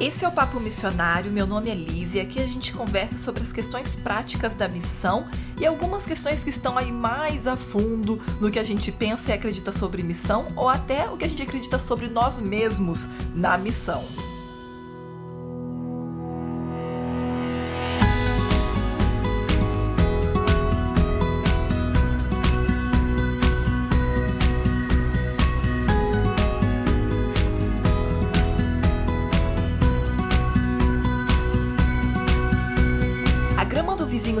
Esse é o Papo Missionário, meu nome é Liz e aqui a gente conversa sobre as questões práticas da missão e algumas questões que estão aí mais a fundo no que a gente pensa e acredita sobre missão ou até o que a gente acredita sobre nós mesmos na missão.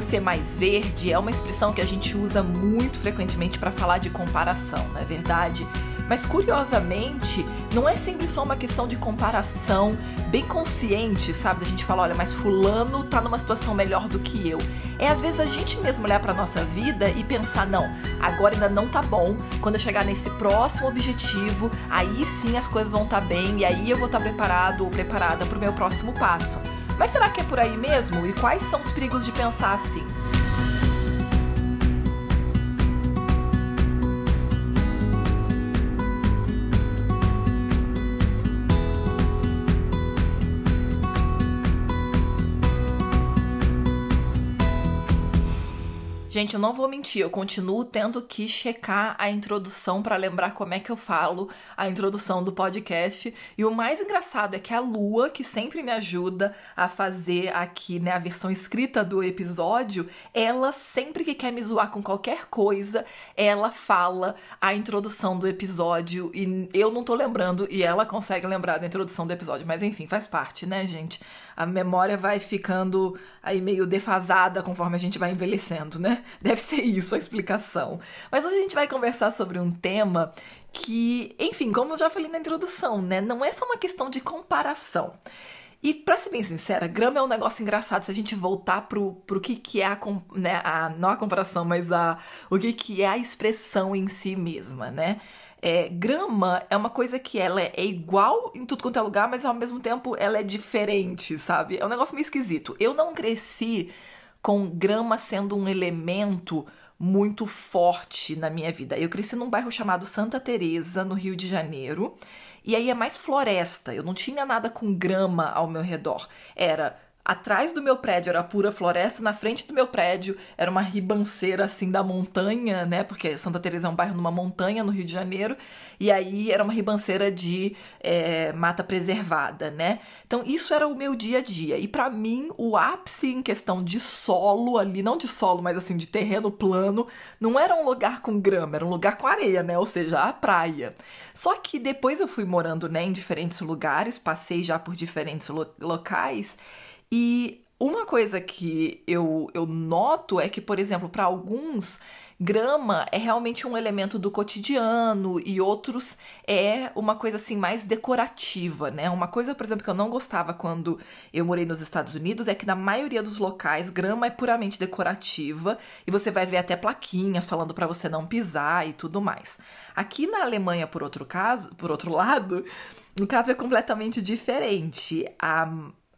Ser mais verde é uma expressão que a gente usa muito frequentemente para falar de comparação, não é verdade? Mas curiosamente, não é sempre só uma questão de comparação bem consciente, sabe? Da gente falar, olha, mas fulano tá numa situação melhor do que eu. É às vezes a gente mesmo olhar para nossa vida e pensar, não, agora ainda não tá bom. Quando eu chegar nesse próximo objetivo, aí sim as coisas vão estar tá bem e aí eu vou estar tá preparado ou preparada para o meu próximo passo. Mas será que é por aí mesmo? E quais são os perigos de pensar assim? Gente, eu não vou mentir, eu continuo tendo que checar a introdução para lembrar como é que eu falo a introdução do podcast. E o mais engraçado é que a Lua, que sempre me ajuda a fazer aqui, né, a versão escrita do episódio, ela sempre que quer me zoar com qualquer coisa, ela fala a introdução do episódio e eu não tô lembrando e ela consegue lembrar da introdução do episódio, mas enfim, faz parte, né, gente? A memória vai ficando aí meio defasada conforme a gente vai envelhecendo, né? Deve ser isso a explicação. Mas hoje a gente vai conversar sobre um tema que, enfim, como eu já falei na introdução, né, não é só uma questão de comparação. E pra ser bem sincera, grama é um negócio engraçado se a gente voltar pro, pro que, que é a, né, a. Não a comparação, mas a, o que, que é a expressão em si mesma, né? É, grama é uma coisa que ela é igual em tudo quanto é lugar, mas ao mesmo tempo ela é diferente, sabe? É um negócio meio esquisito. Eu não cresci com grama sendo um elemento muito forte na minha vida. Eu cresci num bairro chamado Santa Teresa, no Rio de Janeiro, e aí é mais floresta. Eu não tinha nada com grama ao meu redor. Era Atrás do meu prédio era pura floresta, na frente do meu prédio era uma ribanceira assim da montanha, né? Porque Santa Teresa é um bairro numa montanha no Rio de Janeiro, e aí era uma ribanceira de é, mata preservada, né? Então isso era o meu dia a dia. E para mim o ápice em questão de solo ali, não de solo, mas assim de terreno plano, não era um lugar com grama, era um lugar com areia, né? Ou seja, a praia. Só que depois eu fui morando, né, em diferentes lugares, passei já por diferentes lo locais. E uma coisa que eu, eu noto é que, por exemplo, para alguns, grama é realmente um elemento do cotidiano e outros é uma coisa assim mais decorativa, né? Uma coisa, por exemplo, que eu não gostava quando eu morei nos Estados Unidos é que na maioria dos locais grama é puramente decorativa e você vai ver até plaquinhas falando para você não pisar e tudo mais. Aqui na Alemanha, por outro caso, por outro lado, no caso é completamente diferente. A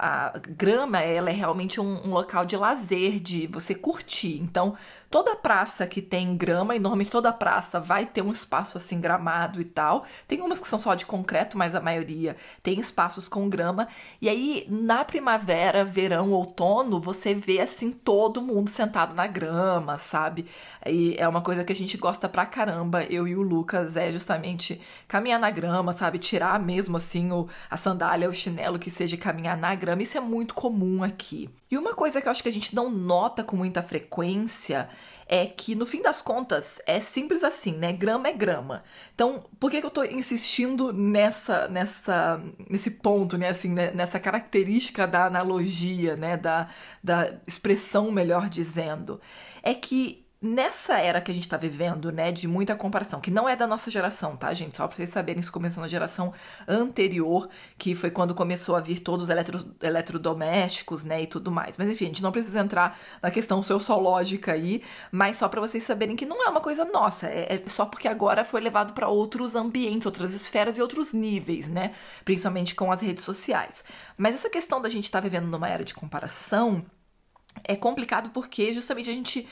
a grama ela é realmente um, um, local de lazer, de você curtir. Então, toda praça que tem grama, e normalmente toda praça vai ter um espaço assim gramado e tal. Tem umas que são só de concreto, mas a maioria tem espaços com grama. E aí, na primavera, verão, outono, você vê assim todo mundo sentado na grama, sabe? E é uma coisa que a gente gosta pra caramba, eu e o Lucas, é justamente caminhar na grama, sabe? Tirar mesmo assim o, a sandália, o chinelo que seja caminhar na grama isso é muito comum aqui. E uma coisa que eu acho que a gente não nota com muita frequência é que, no fim das contas, é simples assim, né? Grama é grama. Então, por que, que eu tô insistindo nessa, nessa, nesse ponto, né? Assim, né? nessa característica da analogia, né? Da, da expressão, melhor dizendo? É que nessa era que a gente tá vivendo, né, de muita comparação, que não é da nossa geração, tá, gente? Só pra vocês saberem, isso começou na geração anterior, que foi quando começou a vir todos os eletro, eletrodomésticos, né, e tudo mais. Mas enfim, a gente não precisa entrar na questão sociológica aí, mas só para vocês saberem que não é uma coisa nossa, é, é só porque agora foi levado para outros ambientes, outras esferas e outros níveis, né, principalmente com as redes sociais. Mas essa questão da gente tá vivendo numa era de comparação é complicado porque justamente a gente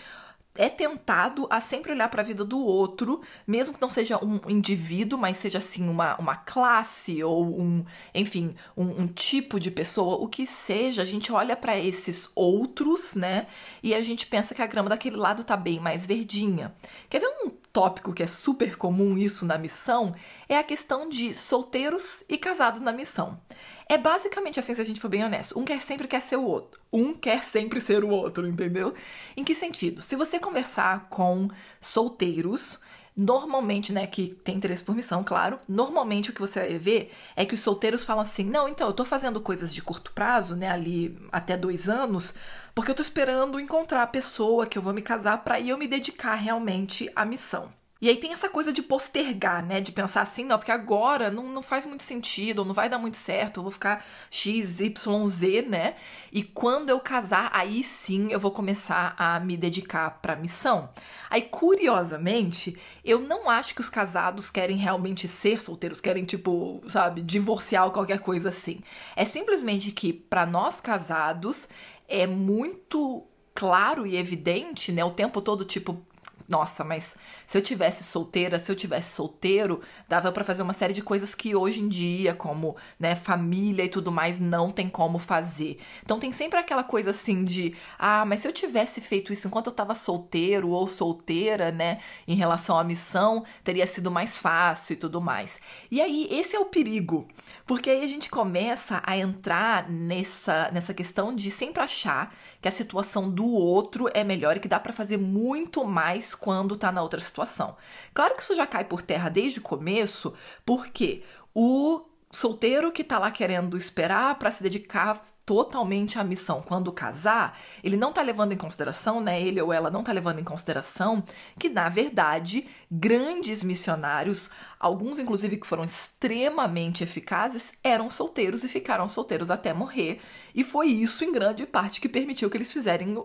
é tentado a sempre olhar para a vida do outro, mesmo que não seja um indivíduo, mas seja assim uma, uma classe ou um, enfim, um, um tipo de pessoa, o que seja, a gente olha para esses outros, né? E a gente pensa que a grama daquele lado tá bem mais verdinha. Quer ver um tópico que é super comum isso na missão? É a questão de solteiros e casados na missão. É basicamente assim, se a gente for bem honesto. Um quer sempre quer ser o outro. Um quer sempre ser o outro, entendeu? Em que sentido? Se você conversar com solteiros, normalmente, né, que tem interesse por missão, claro, normalmente o que você vai ver é que os solteiros falam assim: não, então, eu tô fazendo coisas de curto prazo, né, ali até dois anos, porque eu tô esperando encontrar a pessoa que eu vou me casar para eu me dedicar realmente à missão. E aí tem essa coisa de postergar, né? De pensar assim, não, porque agora não, não faz muito sentido, ou não vai dar muito certo, eu vou ficar X, Y, Z, né? E quando eu casar, aí sim eu vou começar a me dedicar pra missão. Aí, curiosamente, eu não acho que os casados querem realmente ser solteiros, querem, tipo, sabe, divorciar ou qualquer coisa assim. É simplesmente que, para nós casados, é muito claro e evidente, né, o tempo todo, tipo, nossa, mas se eu tivesse solteira, se eu tivesse solteiro, dava para fazer uma série de coisas que hoje em dia, como, né, família e tudo mais, não tem como fazer. Então tem sempre aquela coisa assim de, ah, mas se eu tivesse feito isso enquanto eu tava solteiro ou solteira, né, em relação à missão, teria sido mais fácil e tudo mais. E aí, esse é o perigo, porque aí a gente começa a entrar nessa nessa questão de sempre achar que a situação do outro é melhor e que dá para fazer muito mais quando tá na outra situação. Claro que isso já cai por terra desde o começo, porque o solteiro que tá lá querendo esperar para se dedicar totalmente à missão quando casar, ele não tá levando em consideração, né? Ele ou ela não tá levando em consideração que, na verdade, grandes missionários, alguns inclusive que foram extremamente eficazes, eram solteiros e ficaram solteiros até morrer. E foi isso, em grande parte, que permitiu que eles fizerem,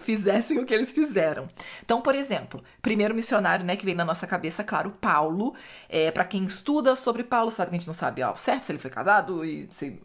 fizessem o que eles fizeram. Então, por exemplo, primeiro missionário, né, que vem na nossa cabeça, claro, Paulo. É, para quem estuda sobre Paulo, sabe que a gente não sabe ao certo se ele foi casado e se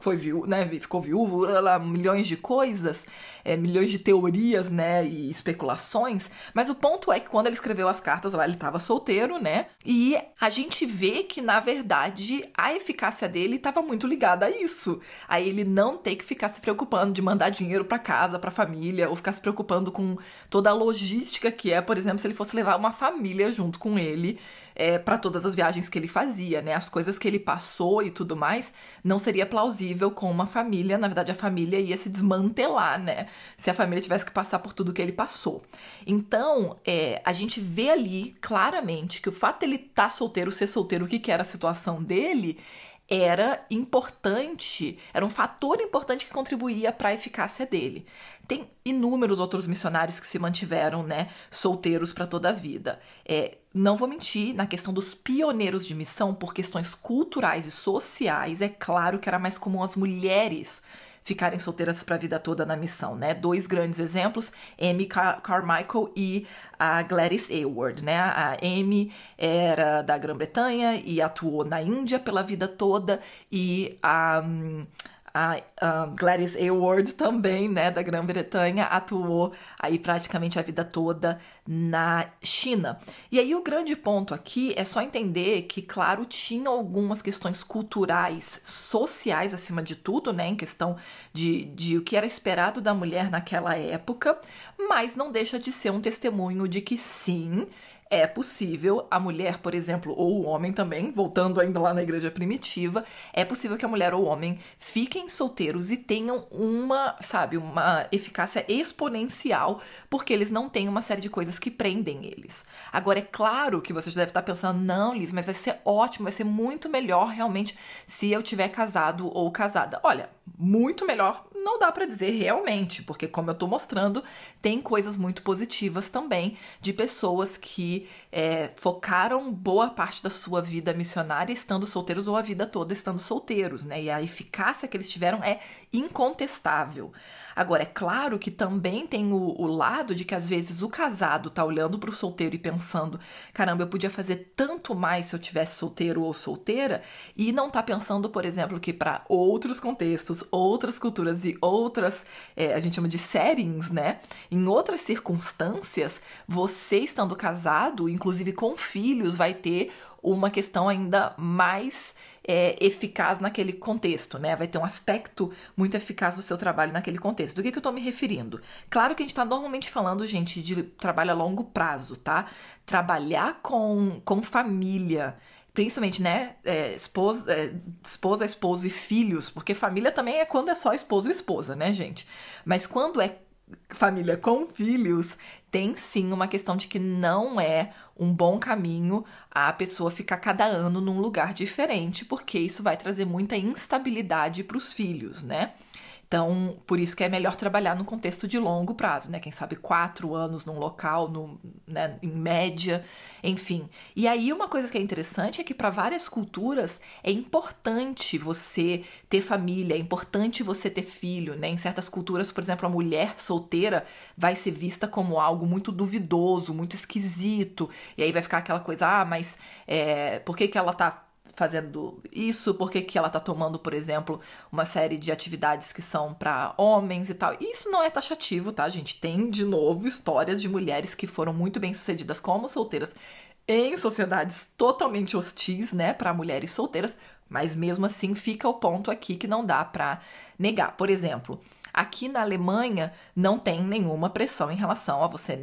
foi viú né, ficou viúvo, milhões de coisas, é, milhões de teorias, né, e especulações, mas o ponto é que quando ele escreveu as cartas lá, ele estava solteiro, né, e a gente vê que, na verdade, a eficácia dele estava muito ligada a isso, a ele não ter que ficar se preocupando de mandar dinheiro para casa, para família, ou ficar se preocupando com toda a logística que é, por exemplo, se ele fosse levar uma família junto com ele, é, para todas as viagens que ele fazia, né? As coisas que ele passou e tudo mais, não seria plausível com uma família. Na verdade, a família ia se desmantelar, né? Se a família tivesse que passar por tudo que ele passou. Então, é, a gente vê ali claramente que o fato dele estar tá solteiro, ser solteiro, o que, que era a situação dele, era importante, era um fator importante que contribuía para a eficácia dele. Tem inúmeros outros missionários que se mantiveram, né, solteiros para toda a vida. É, não vou mentir, na questão dos pioneiros de missão, por questões culturais e sociais, é claro que era mais comum as mulheres ficarem solteiras para a vida toda na missão, né? Dois grandes exemplos, Amy Car Carmichael e a Gladys Aylward, né? A Amy era da Grã-Bretanha e atuou na Índia pela vida toda e a um, a, Gladys Aylward também, né, da Grã-Bretanha, atuou aí praticamente a vida toda na China. E aí o grande ponto aqui é só entender que, claro, tinha algumas questões culturais, sociais acima de tudo, né, em questão de, de o que era esperado da mulher naquela época, mas não deixa de ser um testemunho de que sim, é possível a mulher, por exemplo, ou o homem também, voltando ainda lá na igreja primitiva, é possível que a mulher ou o homem fiquem solteiros e tenham uma, sabe, uma eficácia exponencial, porque eles não têm uma série de coisas que prendem eles. Agora, é claro que você já deve estar pensando, não, Liz, mas vai ser ótimo, vai ser muito melhor realmente se eu tiver casado ou casada. Olha, muito melhor não dá para dizer realmente, porque como eu tô mostrando, tem coisas muito positivas também de pessoas que é, focaram boa parte da sua vida missionária estando solteiros ou a vida toda estando solteiros, né? E a eficácia que eles tiveram é incontestável. Agora, é claro que também tem o, o lado de que às vezes o casado tá olhando pro solteiro e pensando: caramba, eu podia fazer tanto mais se eu tivesse solteiro ou solteira, e não tá pensando, por exemplo, que para outros contextos, outras culturas e outras, é, a gente chama de settings, né? Em outras circunstâncias, você estando casado, inclusive com filhos, vai ter uma questão ainda mais é, eficaz naquele contexto, né? Vai ter um aspecto muito eficaz do seu trabalho naquele contexto. Do que, que eu tô me referindo? Claro que a gente tá normalmente falando, gente, de trabalho a longo prazo, tá? Trabalhar com, com família principalmente, né, é, esposa, é, esposa, esposo e filhos, porque família também é quando é só esposo e esposa, né, gente? Mas quando é família com filhos, tem sim uma questão de que não é um bom caminho a pessoa ficar cada ano num lugar diferente, porque isso vai trazer muita instabilidade para os filhos, né? Então, por isso que é melhor trabalhar no contexto de longo prazo, né? Quem sabe quatro anos num local, no, né, em média, enfim. E aí, uma coisa que é interessante é que para várias culturas é importante você ter família, é importante você ter filho, né? Em certas culturas, por exemplo, a mulher solteira vai ser vista como algo muito duvidoso, muito esquisito. E aí vai ficar aquela coisa, ah, mas é, por que, que ela tá fazendo isso, por que, ela tá tomando, por exemplo, uma série de atividades que são para homens e tal. Isso não é taxativo, tá, gente? Tem, de novo, histórias de mulheres que foram muito bem sucedidas como solteiras em sociedades totalmente hostis, né, para mulheres solteiras, mas mesmo assim fica o ponto aqui que não dá para negar. Por exemplo, aqui na Alemanha não tem nenhuma pressão em relação a você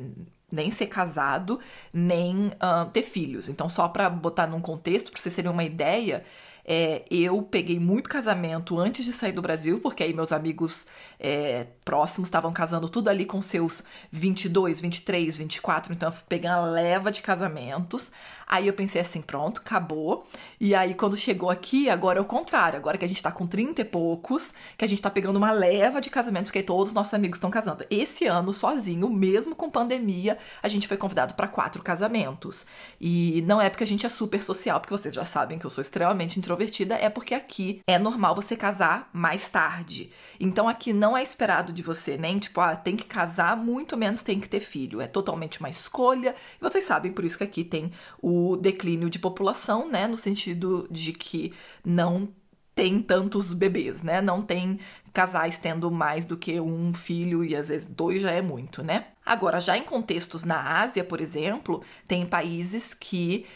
nem ser casado, nem uh, ter filhos. Então, só para botar num contexto, para vocês terem uma ideia, é, eu peguei muito casamento antes de sair do Brasil, porque aí meus amigos é, próximos estavam casando tudo ali com seus 22, 23, 24, então eu peguei uma leva de casamentos. Aí eu pensei assim, pronto, acabou. E aí quando chegou aqui, agora é o contrário. Agora que a gente tá com 30 e poucos, que a gente tá pegando uma leva de casamentos, porque todos os nossos amigos estão casando. Esse ano, sozinho, mesmo com pandemia, a gente foi convidado para quatro casamentos. E não é porque a gente é super social, porque vocês já sabem que eu sou extremamente introvertida, é porque aqui é normal você casar mais tarde. Então aqui não é esperado de você, nem tipo, ah, tem que casar, muito menos tem que ter filho. É totalmente uma escolha. E vocês sabem, por isso que aqui tem o o declínio de população, né, no sentido de que não tem tantos bebês, né? Não tem casais tendo mais do que um filho e às vezes dois já é muito, né? Agora, já em contextos na Ásia, por exemplo, tem países que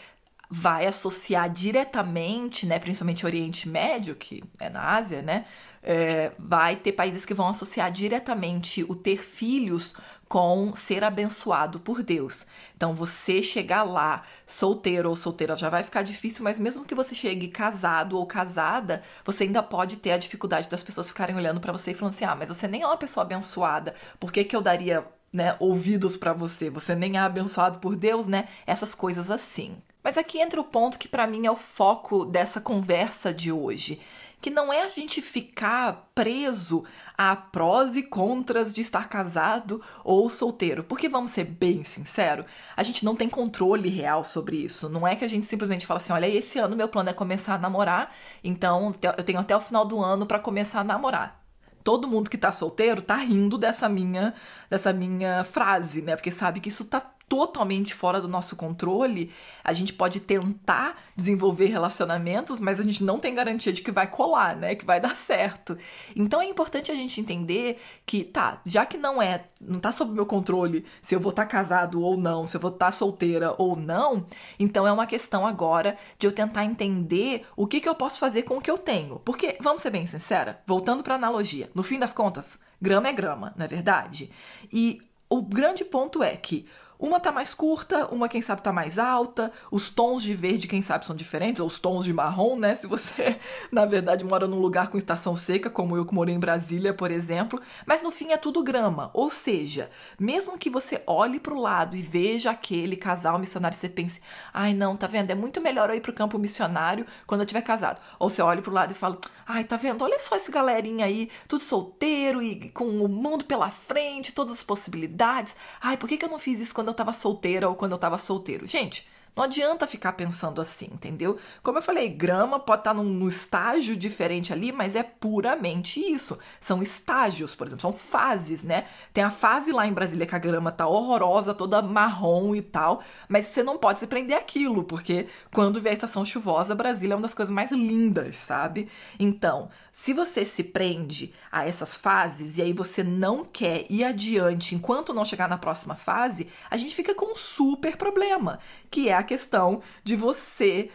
vai associar diretamente, né, principalmente Oriente Médio, que é na Ásia, né, é, vai ter países que vão associar diretamente o ter filhos com ser abençoado por Deus. Então, você chegar lá solteiro ou solteira já vai ficar difícil, mas mesmo que você chegue casado ou casada, você ainda pode ter a dificuldade das pessoas ficarem olhando para você e falando assim: ah, mas você nem é uma pessoa abençoada, por que, que eu daria né, ouvidos para você? Você nem é abençoado por Deus, né? Essas coisas assim. Mas aqui entra o ponto que para mim é o foco dessa conversa de hoje, que não é a gente ficar preso a prós e contras de estar casado ou solteiro, porque vamos ser bem sincero, a gente não tem controle real sobre isso. Não é que a gente simplesmente fala assim, olha, esse ano meu plano é começar a namorar, então eu tenho até o final do ano para começar a namorar todo mundo que tá solteiro tá rindo dessa minha dessa minha frase, né? Porque sabe que isso tá totalmente fora do nosso controle, a gente pode tentar desenvolver relacionamentos, mas a gente não tem garantia de que vai colar, né? Que vai dar certo. Então é importante a gente entender que, tá, já que não é, não tá sob meu controle se eu vou estar tá casado ou não, se eu vou estar tá solteira ou não, então é uma questão agora de eu tentar entender o que, que eu posso fazer com o que eu tenho. Porque, vamos ser bem sincera, voltando para analogia, no fim das contas, grama é grama, não é verdade? E o grande ponto é que uma tá mais curta, uma quem sabe tá mais alta, os tons de verde quem sabe são diferentes, ou os tons de marrom, né? Se você, na verdade, mora num lugar com estação seca, como eu que morei em Brasília, por exemplo, mas no fim é tudo grama. Ou seja, mesmo que você olhe para o lado e veja aquele casal missionário você pense, ai não, tá vendo? É muito melhor eu ir pro campo missionário quando eu tiver casado. Ou você olha pro lado e fala, ai, tá vendo? Olha só esse galerinha aí, tudo solteiro e com o mundo pela frente, todas as possibilidades. Ai, por que, que eu não fiz isso quando eu eu tava solteira ou quando eu tava solteiro. Gente, Não adianta ficar pensando assim, entendeu? Como eu falei, grama pode estar num, num, estágio diferente ali, mas é puramente isso. São estágios, por exemplo, são fases, né? Tem a fase lá em Brasília que a grama tá horrorosa, toda marrom e tal, mas você não pode se prender aquilo, porque quando vier a estação chuvosa, Brasília é uma das coisas mais lindas, sabe? Então, se você se prende a essas fases e aí você não quer ir adiante enquanto não chegar na próxima fase, a gente fica com um super problema, que é a questão de você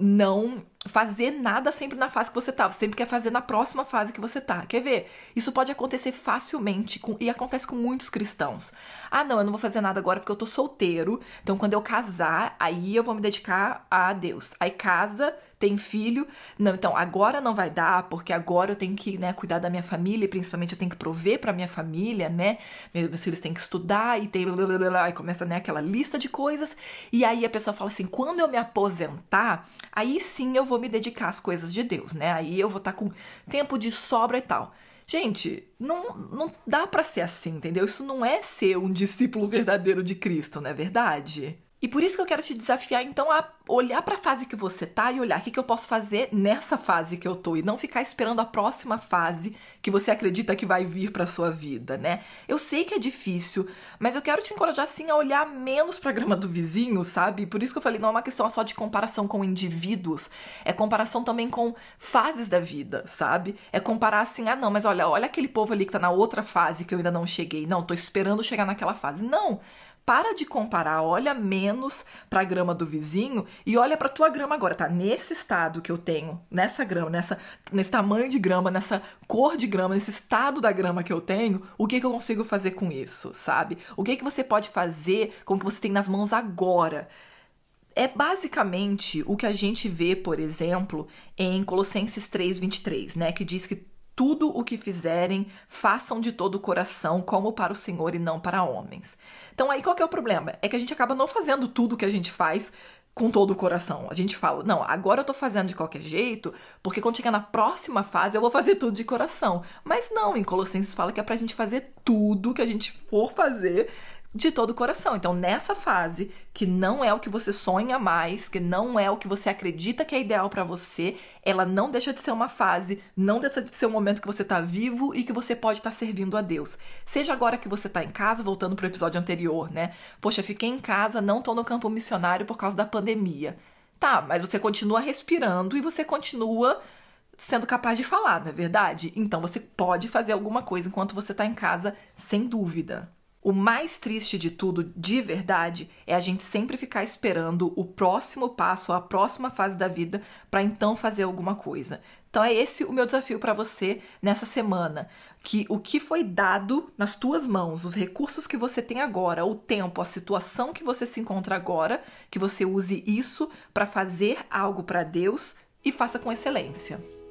não fazer nada sempre na fase que você tá. Você sempre quer fazer na próxima fase que você tá. Quer ver? Isso pode acontecer facilmente com, e acontece com muitos cristãos. Ah, não, eu não vou fazer nada agora porque eu tô solteiro. Então, quando eu casar, aí eu vou me dedicar a Deus. Aí casa, tem filho. Não, então agora não vai dar, porque agora eu tenho que né, cuidar da minha família, e principalmente eu tenho que prover para minha família, né? Meus filhos têm que estudar e tem. Aí começa né, aquela lista de coisas. E aí a pessoa fala assim: quando eu me aposentar, aí sim eu vou me dedicar às coisas de Deus, né? Aí eu vou estar tá com tempo de sobra e tal. Gente, não, não dá para ser assim, entendeu? Isso não é ser um discípulo verdadeiro de Cristo, não é verdade? E por isso que eu quero te desafiar, então, a olhar para a fase que você tá e olhar o que, que eu posso fazer nessa fase que eu tô e não ficar esperando a próxima fase que você acredita que vai vir para sua vida, né? Eu sei que é difícil, mas eu quero te encorajar sim a olhar menos para grama do vizinho, sabe? Por isso que eu falei, não é uma questão só de comparação com indivíduos, é comparação também com fases da vida, sabe? É comparar assim, ah, não, mas olha, olha aquele povo ali que tá na outra fase que eu ainda não cheguei. Não, tô esperando chegar naquela fase. Não, para de comparar, olha menos para a grama do vizinho e olha para tua grama agora, tá? Nesse estado que eu tenho, nessa grama, nessa nesse tamanho de grama, nessa cor de grama, nesse estado da grama que eu tenho, o que que eu consigo fazer com isso, sabe? O que que você pode fazer com o que você tem nas mãos agora? É basicamente o que a gente vê, por exemplo, em Colossenses 3:23, né, que diz que tudo o que fizerem, façam de todo o coração, como para o Senhor e não para homens. Então aí qual que é o problema? É que a gente acaba não fazendo tudo o que a gente faz com todo o coração. A gente fala, não, agora eu tô fazendo de qualquer jeito, porque quando chegar na próxima fase eu vou fazer tudo de coração. Mas não, em Colossenses fala que é pra gente fazer tudo que a gente for fazer de todo o coração. Então, nessa fase, que não é o que você sonha mais, que não é o que você acredita que é ideal para você, ela não deixa de ser uma fase, não deixa de ser um momento que você tá vivo e que você pode estar tá servindo a Deus. Seja agora que você tá em casa, voltando pro episódio anterior, né? Poxa, fiquei em casa, não tô no campo missionário por causa da pandemia. Tá, mas você continua respirando e você continua sendo capaz de falar, não é verdade? Então você pode fazer alguma coisa enquanto você tá em casa, sem dúvida. O mais triste de tudo, de verdade, é a gente sempre ficar esperando o próximo passo, a próxima fase da vida, para então fazer alguma coisa. Então é esse o meu desafio para você nessa semana, que o que foi dado nas tuas mãos, os recursos que você tem agora, o tempo, a situação que você se encontra agora, que você use isso para fazer algo para Deus e faça com excelência.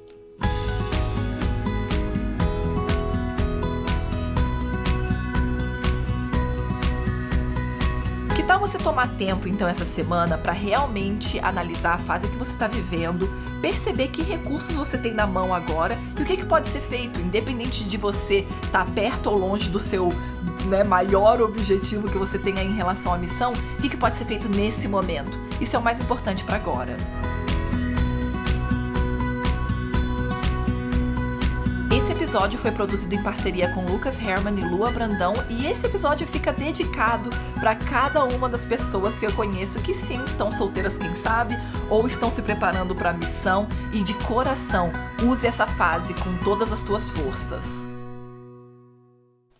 Tal você tomar tempo então essa semana para realmente analisar a fase que você está vivendo, perceber que recursos você tem na mão agora e o que, que pode ser feito, independente de você estar tá perto ou longe do seu né, maior objetivo que você tenha em relação à missão, o que, que pode ser feito nesse momento. Isso é o mais importante para agora. Episódio foi produzido em parceria com Lucas Herman e Lua Brandão e esse episódio fica dedicado para cada uma das pessoas que eu conheço que sim estão solteiras, quem sabe, ou estão se preparando para a missão e de coração use essa fase com todas as tuas forças.